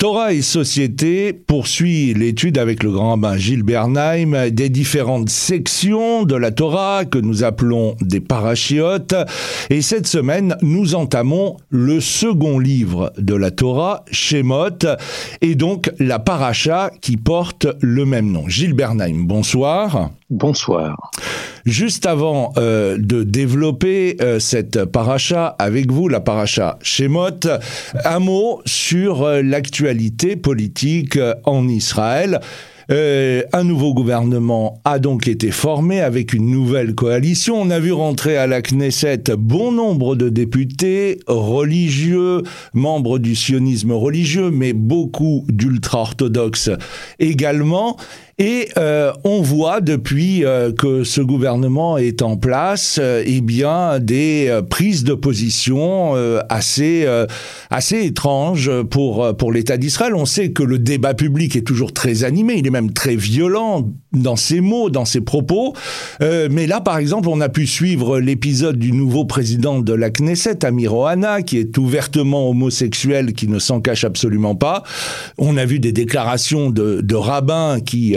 Torah et Société poursuit l'étude avec le grand rabbin Gilles Bernheim des différentes sections de la Torah que nous appelons des parachiotes. Et cette semaine, nous entamons le second livre de la Torah, Shemot, et donc la paracha qui porte le même nom. Gilles Bernheim, bonsoir. Bonsoir. Juste avant euh, de développer euh, cette paracha avec vous, la paracha Shemot, un mot sur euh, l'actualité politique en Israël. Euh, un nouveau gouvernement a donc été formé avec une nouvelle coalition. On a vu rentrer à la Knesset bon nombre de députés religieux, membres du sionisme religieux, mais beaucoup d'ultra-orthodoxes également. Et euh, on voit depuis euh, que ce gouvernement est en place, euh, eh bien des euh, prises de position euh, assez assez étranges pour pour l'État d'Israël. On sait que le débat public est toujours très animé, il est même très violent dans ses mots, dans ses propos. mais là, par exemple, on a pu suivre l'épisode du nouveau président de la Knesset, Amir Ohana, qui est ouvertement homosexuel, qui ne s'en cache absolument pas. On a vu des déclarations de, de rabbins qui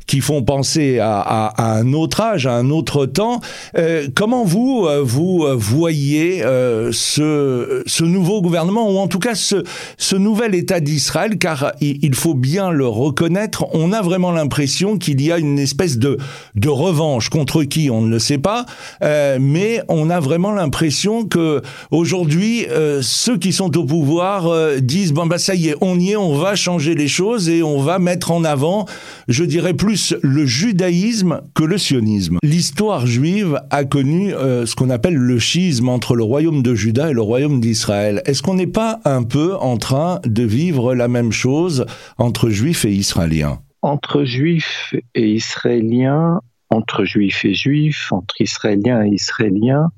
qui font penser à, à, à, un autre âge, à un autre temps. Euh, comment vous, euh, vous euh, voyez euh, ce, ce nouveau gouvernement, ou en tout cas ce, ce nouvel État d'Israël, car il, faut bien le reconnaître, on a vraiment l'impression qu'il y a une espèce de, de revanche contre qui, on ne le sait pas, euh, mais on a vraiment l'impression que aujourd'hui, ceux qui sont au pouvoir disent, bon bah ça y est, on y est, on va changer les choses et on va mettre en avant, je dirais, plus le judaïsme que le sionisme. L'histoire juive a connu euh, ce qu'on appelle le schisme entre le royaume de Juda et le royaume d'Israël. Est-ce qu'on n'est pas un peu en train de vivre la même chose entre juifs et israéliens? Entre juifs et israéliens, entre juifs et juifs, entre israéliens et israéliens,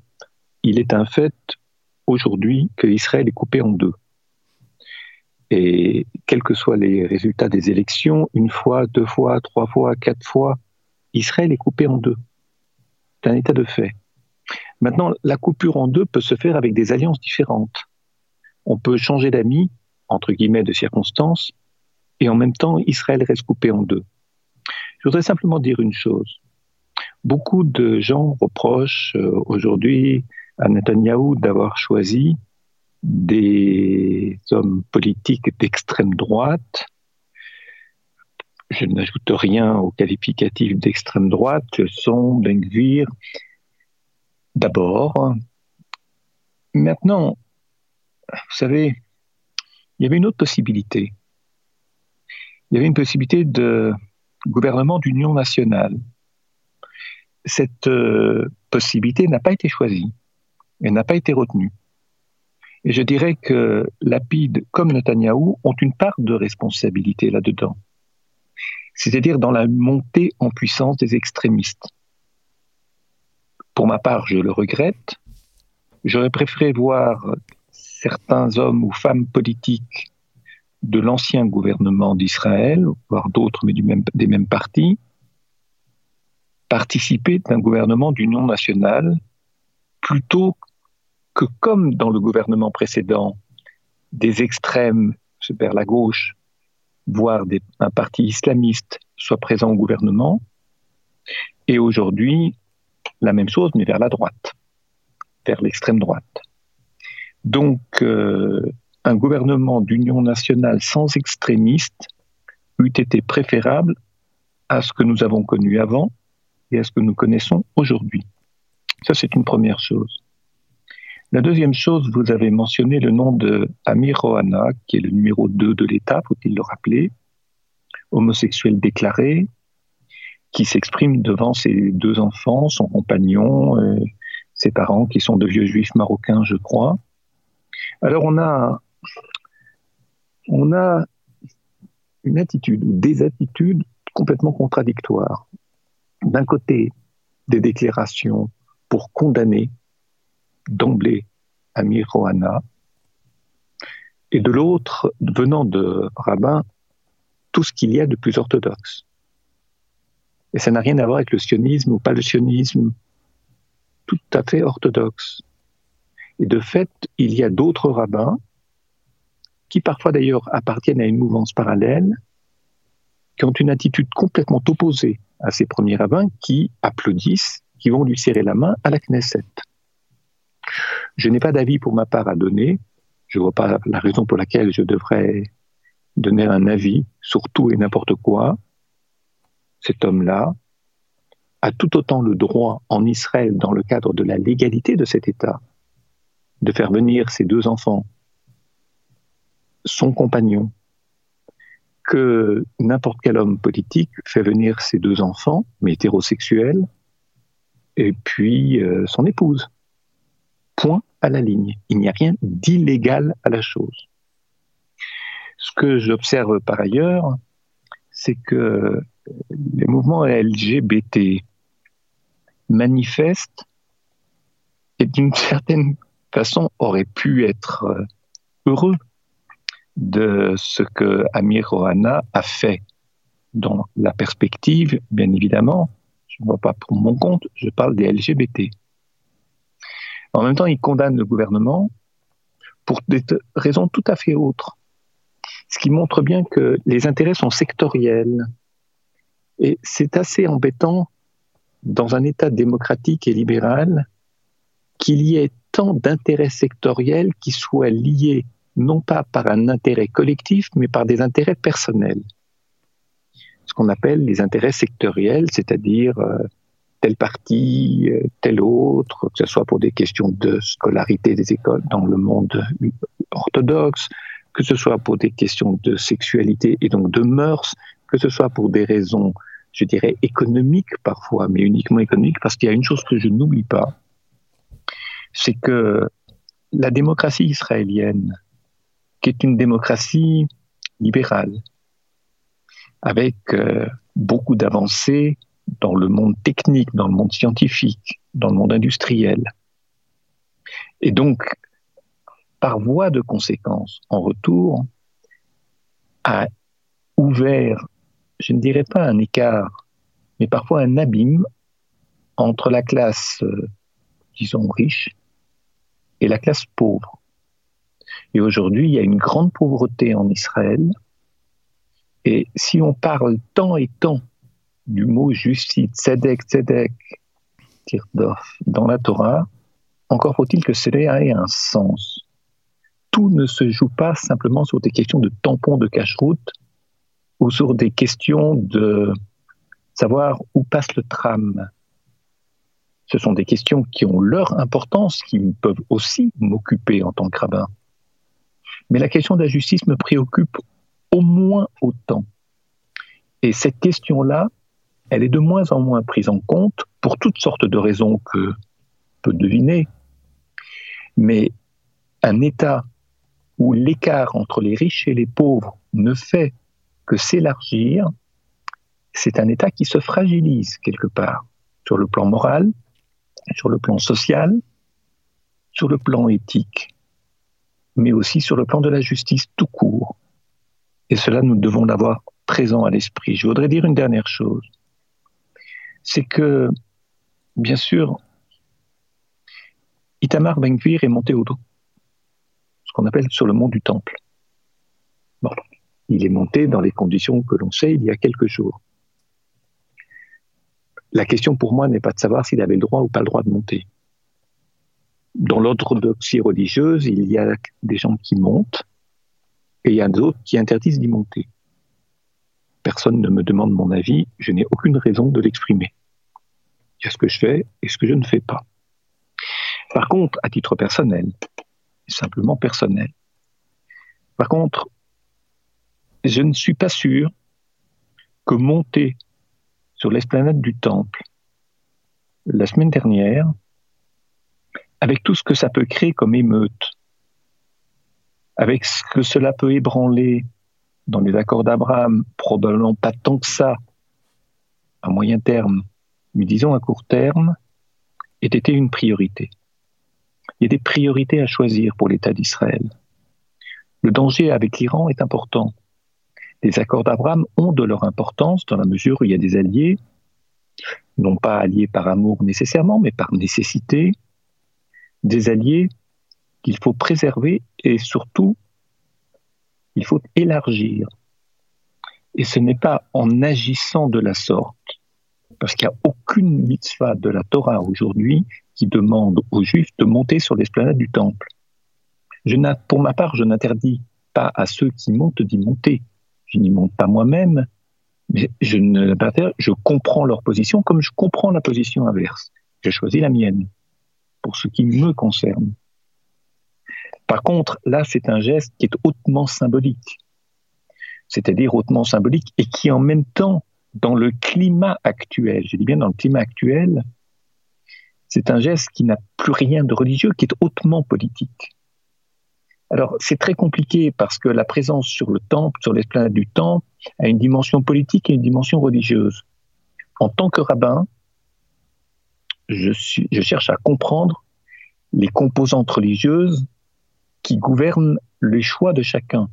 il est un fait aujourd'hui que Israël est coupé en deux. Et quels que soient les résultats des élections, une fois, deux fois, trois fois, quatre fois, Israël est coupé en deux. C'est un état de fait. Maintenant, la coupure en deux peut se faire avec des alliances différentes. On peut changer d'amis, entre guillemets, de circonstances, et en même temps, Israël reste coupé en deux. Je voudrais simplement dire une chose. Beaucoup de gens reprochent euh, aujourd'hui à Netanyahou d'avoir choisi des hommes politiques d'extrême droite. Je n'ajoute rien au qualificatif d'extrême droite, sont Ben d'abord. Maintenant, vous savez, il y avait une autre possibilité. Il y avait une possibilité de gouvernement d'union nationale. Cette euh, possibilité n'a pas été choisie, elle n'a pas été retenue. Et je dirais que Lapide comme Netanyahou ont une part de responsabilité là-dedans. C'est-à-dire dans la montée en puissance des extrémistes. Pour ma part, je le regrette. J'aurais préféré voir certains hommes ou femmes politiques de l'ancien gouvernement d'Israël, voire d'autres, mais du même, des mêmes partis, participer d'un gouvernement d'union nationale plutôt que comme dans le gouvernement précédent, des extrêmes vers la gauche, voire un parti islamiste soit présent au gouvernement, et aujourd'hui, la même chose, mais vers la droite, vers l'extrême droite. Donc, euh, un gouvernement d'union nationale sans extrémistes eût été préférable à ce que nous avons connu avant et à ce que nous connaissons aujourd'hui. Ça, c'est une première chose. La deuxième chose, vous avez mentionné le nom de Amir Rohana, qui est le numéro 2 de l'État, faut-il le rappeler, homosexuel déclaré, qui s'exprime devant ses deux enfants, son compagnon, euh, ses parents, qui sont de vieux juifs marocains, je crois. Alors on a, on a une attitude ou des attitudes complètement contradictoires. D'un côté, des déclarations pour condamner d'emblée Amir Rohana, et de l'autre, venant de rabbin, tout ce qu'il y a de plus orthodoxe. Et ça n'a rien à voir avec le sionisme ou pas le sionisme, tout à fait orthodoxe. Et de fait, il y a d'autres rabbins qui parfois d'ailleurs appartiennent à une mouvance parallèle, qui ont une attitude complètement opposée à ces premiers rabbins qui applaudissent, qui vont lui serrer la main à la Knesset. Je n'ai pas d'avis pour ma part à donner. Je ne vois pas la raison pour laquelle je devrais donner un avis sur tout et n'importe quoi. Cet homme-là a tout autant le droit en Israël, dans le cadre de la légalité de cet État, de faire venir ses deux enfants, son compagnon, que n'importe quel homme politique fait venir ses deux enfants, mais hétérosexuels, et puis euh, son épouse. Point à la ligne. Il n'y a rien d'illégal à la chose. Ce que j'observe par ailleurs, c'est que les mouvements LGBT manifestent et d'une certaine façon auraient pu être euh, heureux de ce que Amir Ohana a fait dans la perspective, bien évidemment, je ne vois pas pour mon compte, je parle des LGBT. En même temps, il condamne le gouvernement pour des raisons tout à fait autres. Ce qui montre bien que les intérêts sont sectoriels. Et c'est assez embêtant dans un État démocratique et libéral qu'il y ait tant d'intérêts sectoriels qui soient liés non pas par un intérêt collectif, mais par des intérêts personnels. Ce qu'on appelle les intérêts sectoriels, c'est-à-dire euh, tel parti, euh, tel autre, que ce soit pour des questions de scolarité des écoles dans le monde orthodoxe, que ce soit pour des questions de sexualité et donc de mœurs, que ce soit pour des raisons, je dirais, économiques parfois, mais uniquement économiques, parce qu'il y a une chose que je n'oublie pas, c'est que la démocratie israélienne qui est une démocratie libérale, avec euh, beaucoup d'avancées dans le monde technique, dans le monde scientifique, dans le monde industriel. Et donc, par voie de conséquence, en retour, a ouvert, je ne dirais pas un écart, mais parfois un abîme entre la classe, euh, disons, riche et la classe pauvre. Et aujourd'hui, il y a une grande pauvreté en Israël. Et si on parle tant et tant du mot justice, tzedek, tzedek, tirdof, dans la Torah, encore faut-il que cela ait un sens. Tout ne se joue pas simplement sur des questions de tampons de cache-route ou sur des questions de savoir où passe le tram. Ce sont des questions qui ont leur importance, qui peuvent aussi m'occuper en tant que rabbin. Mais la question de la justice me préoccupe au moins autant. Et cette question-là, elle est de moins en moins prise en compte pour toutes sortes de raisons que peut deviner. Mais un État où l'écart entre les riches et les pauvres ne fait que s'élargir, c'est un État qui se fragilise quelque part, sur le plan moral, sur le plan social, sur le plan éthique mais aussi sur le plan de la justice tout court. Et cela, nous devons l'avoir présent à l'esprit. Je voudrais dire une dernière chose. C'est que, bien sûr, Itamar ben est monté au dos, ce qu'on appelle sur le mont du Temple. Bon, il est monté dans les conditions que l'on sait il y a quelques jours. La question pour moi n'est pas de savoir s'il avait le droit ou pas le droit de monter dans l'orthodoxie religieuse, il y a des gens qui montent et il y a d'autres qui interdisent d'y monter. Personne ne me demande mon avis, je n'ai aucune raison de l'exprimer. Il y a ce que je fais et ce que je ne fais pas. Par contre, à titre personnel, simplement personnel, par contre, je ne suis pas sûr que monter sur l'esplanade du temple la semaine dernière avec tout ce que ça peut créer comme émeute, avec ce que cela peut ébranler dans les accords d'Abraham, probablement pas tant que ça à moyen terme, mais disons à court terme, ait été une priorité. Il y a des priorités à choisir pour l'État d'Israël. Le danger avec l'Iran est important. Les accords d'Abraham ont de leur importance dans la mesure où il y a des alliés, non pas alliés par amour nécessairement, mais par nécessité, des alliés qu'il faut préserver et surtout il faut élargir. Et ce n'est pas en agissant de la sorte, parce qu'il n'y a aucune mitzvah de la Torah aujourd'hui qui demande aux Juifs de monter sur l'esplanade du Temple. Je pour ma part, je n'interdis pas à ceux qui montent d'y monter. Je n'y monte pas moi-même, mais je, ne, je comprends leur position comme je comprends la position inverse. J'ai choisi la mienne pour ce qui me concerne. Par contre, là, c'est un geste qui est hautement symbolique, c'est-à-dire hautement symbolique et qui en même temps, dans le climat actuel, je dis bien dans le climat actuel, c'est un geste qui n'a plus rien de religieux, qui est hautement politique. Alors, c'est très compliqué parce que la présence sur le temple, sur l'esplanade du temple, a une dimension politique et une dimension religieuse. En tant que rabbin, je, cherche à comprendre les composantes religieuses qui gouvernent les choix de chacun.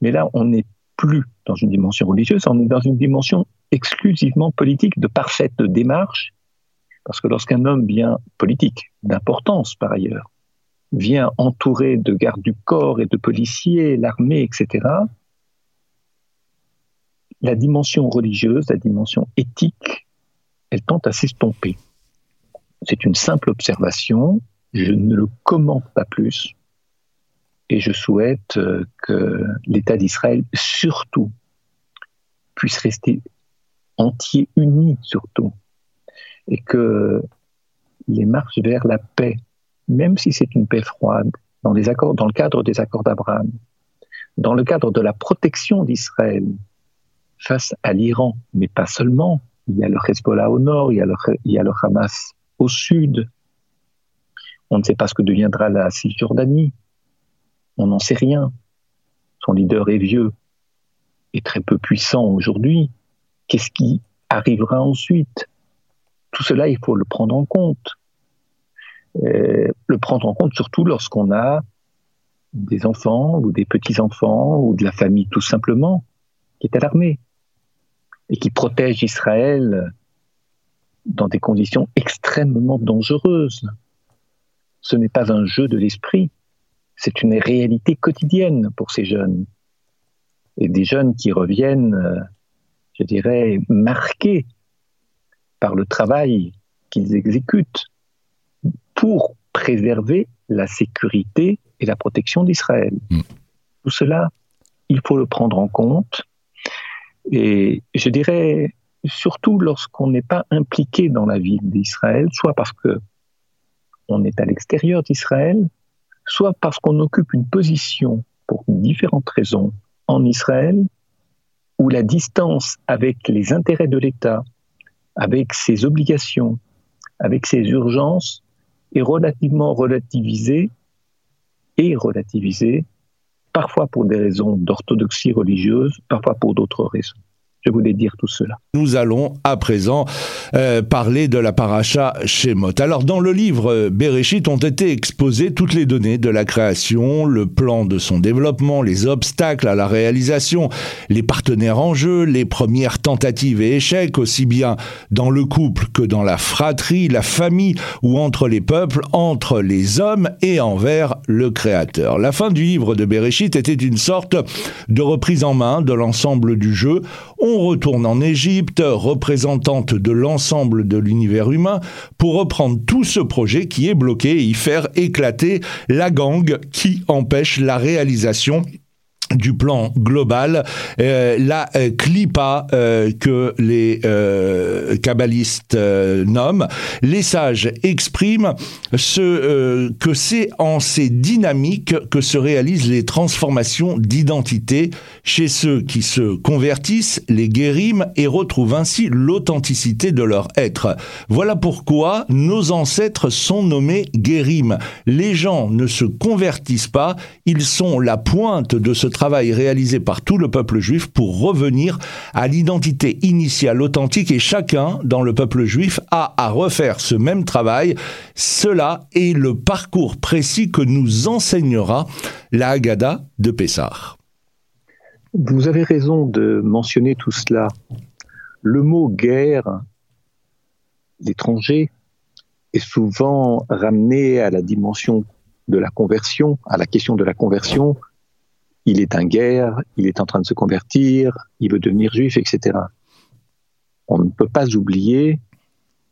Mais là, on n'est plus dans une dimension religieuse, on est dans une dimension exclusivement politique de parfaite démarche, parce que lorsqu'un homme vient politique, d'importance par ailleurs, vient entouré de gardes du corps et de policiers, l'armée, etc., la dimension religieuse, la dimension éthique, elle tente à s'estomper. C'est une simple observation, je ne le commente pas plus, et je souhaite euh, que l'État d'Israël, surtout, puisse rester entier, uni surtout, et que les marches vers la paix, même si c'est une paix froide, dans, les accords, dans le cadre des accords d'Abraham, dans le cadre de la protection d'Israël face à l'Iran, mais pas seulement, il y a le Hezbollah au nord, il y a le, il y a le Hamas au sud, on ne sait pas ce que deviendra la Cisjordanie, on n'en sait rien. Son leader est vieux et très peu puissant aujourd'hui. Qu'est-ce qui arrivera ensuite? Tout cela, il faut le prendre en compte. Euh, le prendre en compte surtout lorsqu'on a des enfants ou des petits-enfants ou de la famille tout simplement qui est alarmée et qui protège Israël dans des conditions extrêmement dangereuses. Ce n'est pas un jeu de l'esprit, c'est une réalité quotidienne pour ces jeunes. Et des jeunes qui reviennent, euh, je dirais, marqués par le travail qu'ils exécutent pour préserver la sécurité et la protection d'Israël. Mm. Tout cela, il faut le prendre en compte. Et je dirais, surtout lorsqu'on n'est pas impliqué dans la vie d'Israël, soit parce que on est à l'extérieur d'Israël, soit parce qu'on occupe une position pour différentes raisons en Israël, où la distance avec les intérêts de l'État, avec ses obligations, avec ses urgences, est relativement relativisée et relativisée, parfois pour des raisons d'orthodoxie religieuse, parfois pour d'autres raisons. Je voulais dire tout cela. Nous allons à présent euh, parler de la paracha Shemot. Alors dans le livre Bereshit ont été exposées toutes les données de la création, le plan de son développement, les obstacles à la réalisation, les partenaires en jeu, les premières tentatives et échecs, aussi bien dans le couple que dans la fratrie, la famille ou entre les peuples, entre les hommes et envers le Créateur. La fin du livre de Bereshit était une sorte de reprise en main de l'ensemble du jeu. Retourne en Égypte, représentante de l'ensemble de l'univers humain, pour reprendre tout ce projet qui est bloqué et y faire éclater la gangue qui empêche la réalisation du plan global, euh, la euh, clipa euh, que les euh, kabbalistes euh, nomment, les sages expriment ce, que c'est en ces dynamiques que se réalisent les transformations d'identité chez ceux qui se convertissent, les guérimes et retrouvent ainsi l'authenticité de leur être. Voilà pourquoi nos ancêtres sont nommés guérimes. Les gens ne se convertissent pas, ils sont la pointe de ce travail réalisé par tout le peuple juif pour revenir à l'identité initiale authentique et chacun dans le peuple juif a à refaire ce même travail. Cela est le parcours précis que nous enseignera la Haggadah de Pessah. Vous avez raison de mentionner tout cela. Le mot guerre, l'étranger, est souvent ramené à la dimension de la conversion, à la question de la conversion, il est un guerre, il est en train de se convertir, il veut devenir juif, etc. On ne peut pas oublier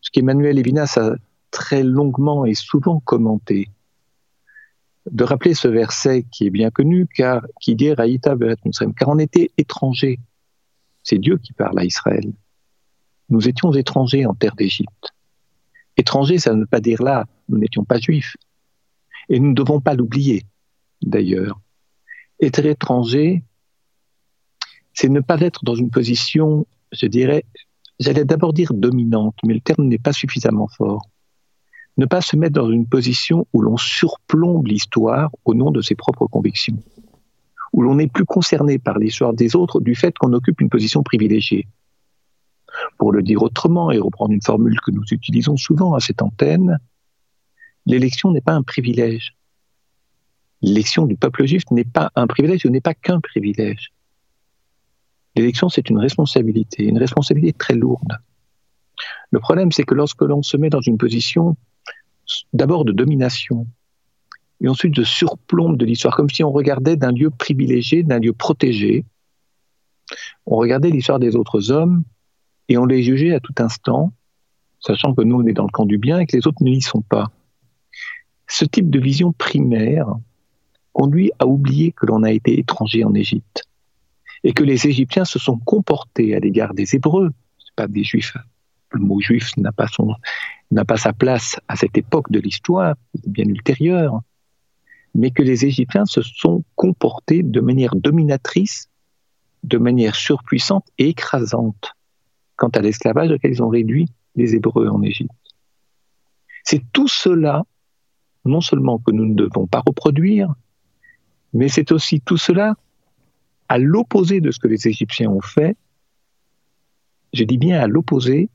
ce qu'Emmanuel Levinas a très longuement et souvent commenté, de rappeler ce verset qui est bien connu, car qui dit Raïta car on était étrangers. C'est Dieu qui parle à Israël. Nous étions étrangers en terre d'Égypte. Étrangers, ça ne veut pas dire là, nous n'étions pas juifs. Et nous ne devons pas l'oublier, d'ailleurs. Être étranger, c'est ne pas être dans une position, je dirais, j'allais d'abord dire dominante, mais le terme n'est pas suffisamment fort. Ne pas se mettre dans une position où l'on surplombe l'histoire au nom de ses propres convictions, où l'on n'est plus concerné par l'histoire des autres du fait qu'on occupe une position privilégiée. Pour le dire autrement et reprendre une formule que nous utilisons souvent à cette antenne, l'élection n'est pas un privilège. L'élection du peuple juif n'est pas un privilège, ce n'est pas qu'un privilège. L'élection, c'est une responsabilité, une responsabilité très lourde. Le problème, c'est que lorsque l'on se met dans une position d'abord de domination, et ensuite de surplombe de l'histoire, comme si on regardait d'un lieu privilégié, d'un lieu protégé, on regardait l'histoire des autres hommes et on les jugeait à tout instant, sachant que nous, on est dans le camp du bien et que les autres n'y sont pas. Ce type de vision primaire conduit à oublier que l'on a été étranger en Égypte et que les Égyptiens se sont comportés à l'égard des Hébreux, pas des Juifs. Le mot juif n'a pas n'a pas sa place à cette époque de l'histoire, bien ultérieure, mais que les Égyptiens se sont comportés de manière dominatrice, de manière surpuissante et écrasante quant à l'esclavage auquel ils ont réduit les Hébreux en Égypte. C'est tout cela, non seulement que nous ne devons pas reproduire, mais c'est aussi tout cela à l'opposé de ce que les Égyptiens ont fait. Je dis bien à l'opposé,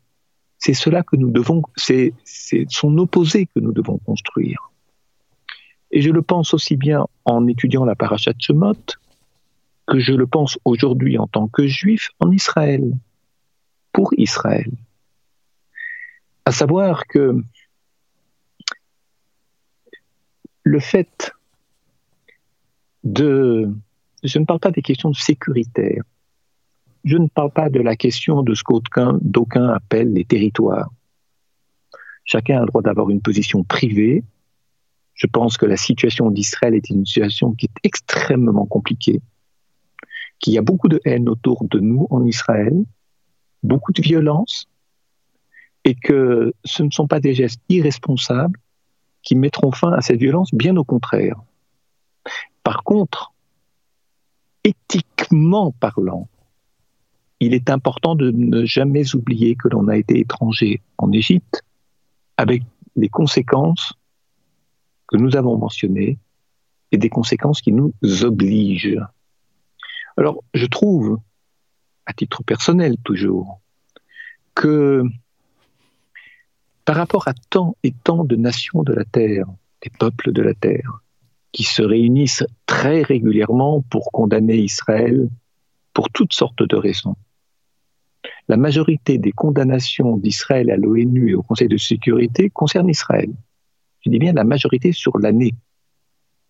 c'est cela que nous devons, c'est son opposé que nous devons construire. Et je le pense aussi bien en étudiant la paracha de Shemot que je le pense aujourd'hui en tant que juif en Israël pour Israël. À savoir que le fait de... Je ne parle pas des questions sécuritaires. Je ne parle pas de la question de ce qu'aucun appelle les territoires. Chacun a le droit d'avoir une position privée. Je pense que la situation d'Israël est une situation qui est extrêmement compliquée, qu'il y a beaucoup de haine autour de nous en Israël, beaucoup de violence et que ce ne sont pas des gestes irresponsables qui mettront fin à cette violence, bien au contraire. Par contre, éthiquement parlant, il est important de ne jamais oublier que l'on a été étranger en Égypte avec les conséquences que nous avons mentionnées et des conséquences qui nous obligent. Alors, je trouve à titre personnel toujours, que par rapport à tant et tant de nations de la Terre, des peuples de la Terre, qui se réunissent très régulièrement pour condamner Israël pour toutes sortes de raisons. La majorité des condamnations d'Israël à l'ONU et au Conseil de sécurité concernent Israël. Je dis bien la majorité sur l'année.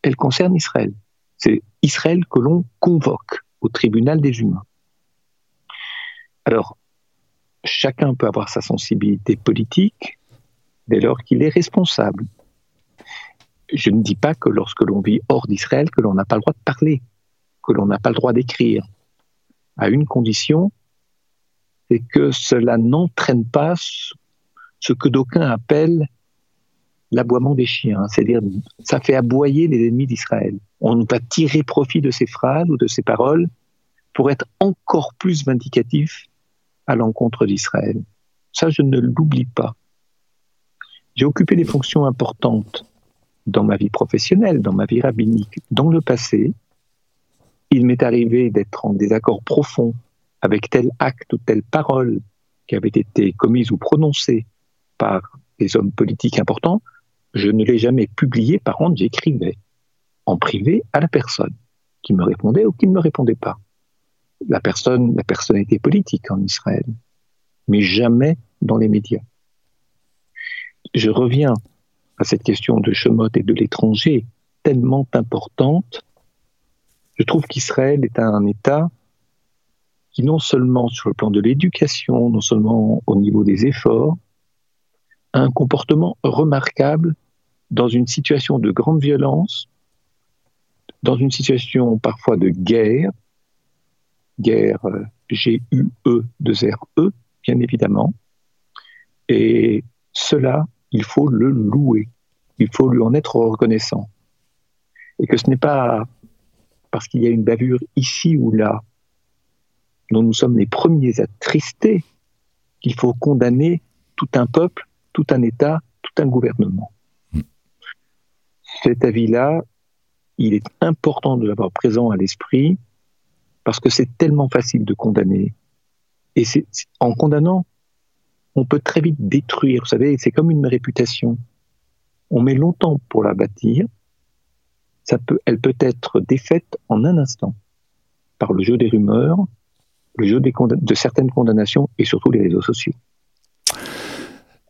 Elle concerne Israël. C'est Israël que l'on convoque au tribunal des humains. Alors, chacun peut avoir sa sensibilité politique dès lors qu'il est responsable. Je ne dis pas que lorsque l'on vit hors d'Israël, que l'on n'a pas le droit de parler, que l'on n'a pas le droit d'écrire, à une condition, c'est que cela n'entraîne pas ce que d'aucuns appellent l'aboiement des chiens, c'est-à-dire ça fait aboyer les ennemis d'Israël. On va tirer profit de ces phrases ou de ces paroles pour être encore plus vindicatif à l'encontre d'Israël. Ça, je ne l'oublie pas. J'ai occupé des fonctions importantes dans ma vie professionnelle, dans ma vie rabbinique, dans le passé. Il m'est arrivé d'être en désaccord profond avec tel acte ou telle parole qui avait été commise ou prononcée par des hommes politiques importants. Je ne l'ai jamais publié, par contre, j'écrivais en privé à la personne qui me répondait ou qui ne me répondait pas la personne, la personnalité politique en Israël, mais jamais dans les médias. Je reviens à cette question de Shemot et de l'étranger, tellement importante. Je trouve qu'Israël est un État qui non seulement sur le plan de l'éducation, non seulement au niveau des efforts, a un comportement remarquable dans une situation de grande violence, dans une situation parfois de guerre, guerre euh, G-U-E de R-E, bien évidemment, et cela, il faut le louer, il faut lui en être reconnaissant. Et que ce n'est pas parce qu'il y a une bavure ici ou là, dont nous sommes les premiers à trister, qu'il faut condamner tout un peuple, tout un État, tout un gouvernement. Cet avis-là, il est important de l'avoir présent à l'esprit parce que c'est tellement facile de condamner. Et c'est en condamnant, on peut très vite détruire. Vous savez, c'est comme une réputation. On met longtemps pour la bâtir. Ça peut, elle peut être défaite en un instant par le jeu des rumeurs, le jeu des de certaines condamnations et surtout les réseaux sociaux.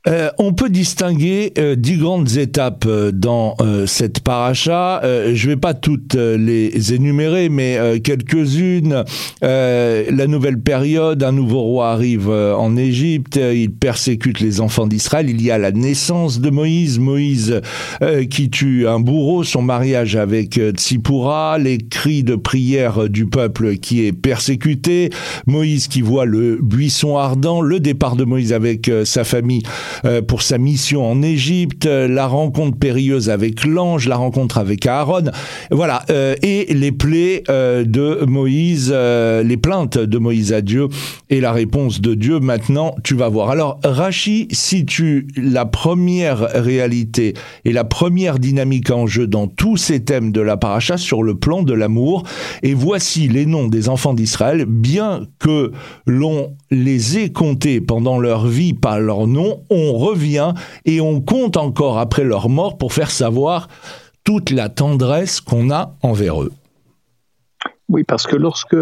Euh, on peut distinguer euh, dix grandes étapes euh, dans cette paracha. je ne vais pas toutes les énumérer, mais quelques-unes. la nouvelle période, un nouveau roi arrive en Égypte, il persécute les enfants d'Israël. Il y a la naissance de Moïse, Moïse qui tue un bourreau, son mariage avec Tsipura, les cris de prière du peuple qui est persécuté, Moïse qui voit le buisson ardent, le départ de Moïse avec sa famille euh, pour sa mission en Égypte, euh, la rencontre périlleuse avec l'ange, la rencontre avec Aaron, voilà, euh, et les plaies de Moïse, les plaintes de Moïse à Dieu et la réponse de Dieu. Maintenant, tu vas voir. Alors, Rachi situe la première réalité et la première dynamique en jeu dans tous ces thèmes de la paracha sur le plan de l'amour. Et voici les noms des enfants d'Israël, bien que l'on les ait comptés pendant leur vie par leur nom, on revient et on compte encore après leur mort pour faire savoir toute la tendresse qu'on a envers eux. Oui, parce que lorsque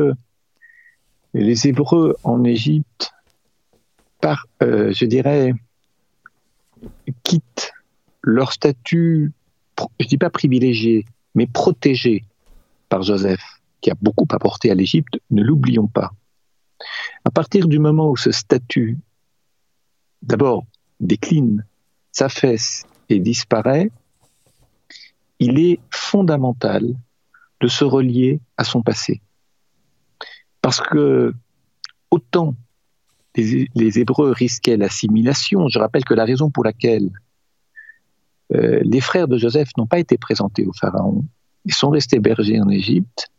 les Hébreux en Égypte, euh, je dirais, quittent leur statut, je ne dis pas privilégié, mais protégé par Joseph, qui a beaucoup apporté à l'Égypte, ne l'oublions pas. À partir du moment où ce statut, d'abord, décline, s'affaisse et disparaît, il est fondamental de se relier à son passé. Parce que autant les, Hébreux risquaient l'assimilation, je rappelle que la raison pour laquelle euh, les frères de Joseph n'ont pas été présentés au Pharaon et sont restés bergers en Égypte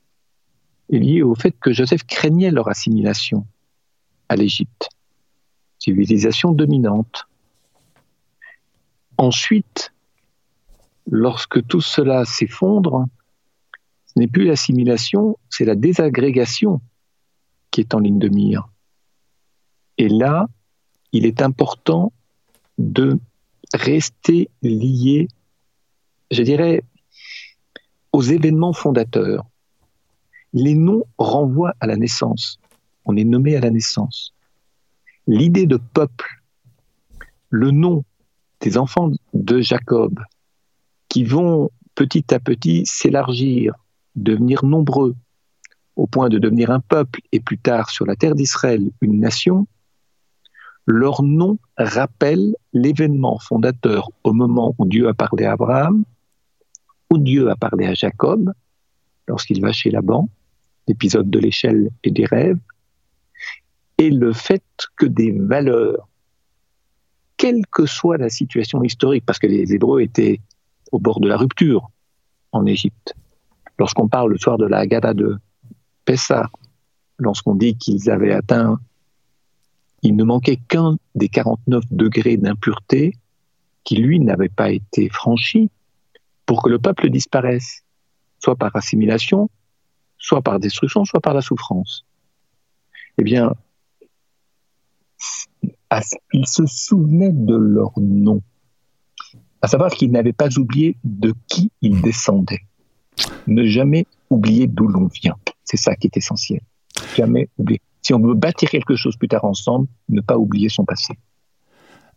est liée au fait que Joseph craignait leur assimilation à l'Égypte, civilisation dominante. Ensuite, lorsque tout cela s'effondre, ce n'est plus l'assimilation, c'est la désagrégation qui est en ligne de mire. Et là, il est important de rester lié, je dirais, aux événements fondateurs. Les noms renvoient à la naissance. On est nommé à la naissance. L'idée de peuple, le nom des enfants de Jacob qui vont petit à petit s'élargir, devenir nombreux, au point de devenir un peuple et plus tard sur la terre d'Israël une nation, leur nom rappelle l'événement fondateur au moment où Dieu a parlé à Abraham, où Dieu a parlé à Jacob, lorsqu'il va chez Laban, l'épisode de l'échelle et des rêves, et le fait que des valeurs quelle que soit la situation historique, parce que les Hébreux étaient au bord de la rupture en Égypte. Lorsqu'on parle le soir de la Haggadah de Pessah, lorsqu'on dit qu'ils avaient atteint, il ne manquait qu'un des 49 degrés d'impureté qui, lui, n'avait pas été franchi pour que le peuple disparaisse, soit par assimilation, soit par destruction, soit par la souffrance. Eh bien, ils se souvenaient de leur nom, à savoir qu'ils n'avaient pas oublié de qui ils descendaient. Ne jamais oublier d'où l'on vient. C'est ça qui est essentiel. Jamais oublier. Si on veut bâtir quelque chose plus tard ensemble, ne pas oublier son passé.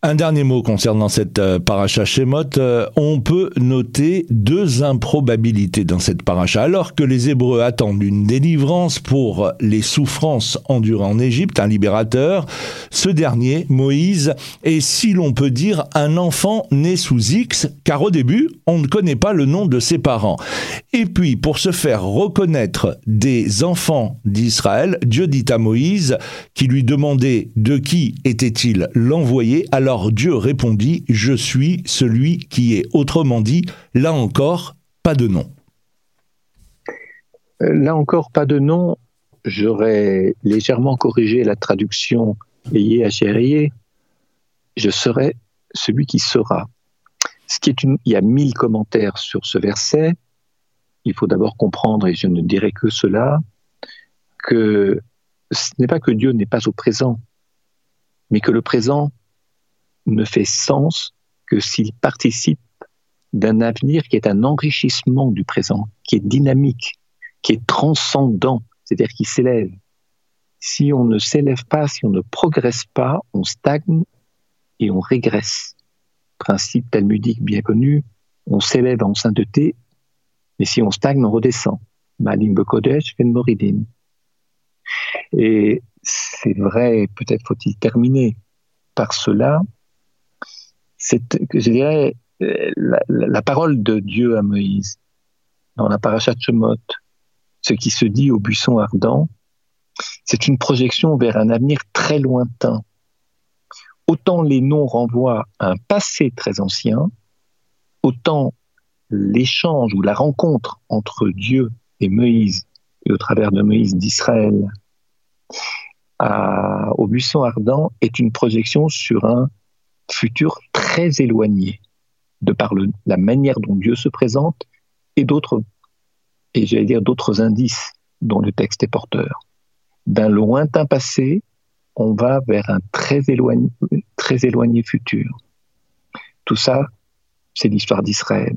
Un dernier mot concernant cette euh, paracha Shemot. Euh, on peut noter deux improbabilités dans cette paracha. Alors que les Hébreux attendent une délivrance pour les souffrances endurées en Égypte, un libérateur, ce dernier, Moïse, est, si l'on peut dire, un enfant né sous X, car au début, on ne connaît pas le nom de ses parents. Et puis, pour se faire reconnaître des enfants d'Israël, Dieu dit à Moïse, qui lui demandait de qui était-il l'envoyé, alors alors Dieu répondit, Je suis celui qui est. Autrement dit, là encore, pas de nom. Euh, là encore, pas de nom. J'aurais légèrement corrigé la traduction à. Je serai celui qui sera. Ce qui est une, il y a mille commentaires sur ce verset. Il faut d'abord comprendre, et je ne dirai que cela, que ce n'est pas que Dieu n'est pas au présent, mais que le présent ne fait sens que s'il participe d'un avenir qui est un enrichissement du présent, qui est dynamique, qui est transcendant, c'est-à-dire qui s'élève. Si on ne s'élève pas, si on ne progresse pas, on stagne et on régresse. Principe talmudique bien connu, on s'élève en sainteté, mais si on stagne, on redescend. Malim Bekodesh. Et c'est vrai, peut-être faut-il terminer par cela, c'est, je dirais, euh, la, parole de Dieu à Moïse dans la parashat Shemot, ce qui se dit au buisson ardent, c'est une projection vers un avenir très lointain. Autant les noms renvoient à un passé très ancien, autant l'échange ou la rencontre entre Dieu et Moïse, et au travers de Moïse d'Israël, au buisson ardent, est une projection sur un futur très éloigné de par la manière dont Dieu se présente et d'autres, et j'allais dire d'autres indices dont le texte est porteur. D'un lointain passé, on va vers un très éloigné, très éloigné futur. Tout ça, c'est l'histoire d'Israël.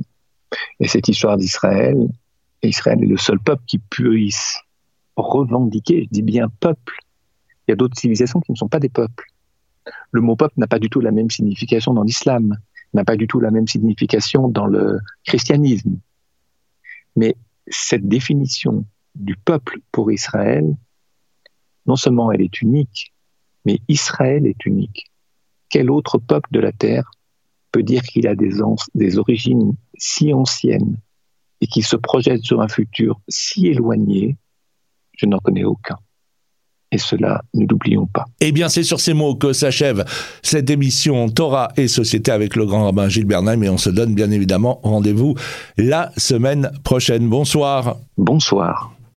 Et cette histoire d'Israël, Israël est le seul peuple qui puisse revendiquer, je dis bien peuple. Il y a d'autres civilisations qui ne sont pas des peuples le mot peuple n'a pas du tout la même signification dans l'islam, n'a pas du tout la même signification dans le christianisme. Mais cette définition du peuple pour Israël, non seulement elle est unique, mais Israël est unique. Quel autre peuple de la terre peut dire qu'il a des, origines si anciennes et qui se projette sur un futur si éloigné? Je n'en connais aucun. Et cela, ne l'oublions pas. Eh bien, c'est sur ces mots que s'achève cette émission Torah et Société avec le grand rabbin Gilles Bernheim. Et on se donne bien évidemment rendez-vous la semaine prochaine. Bonsoir. Bonsoir.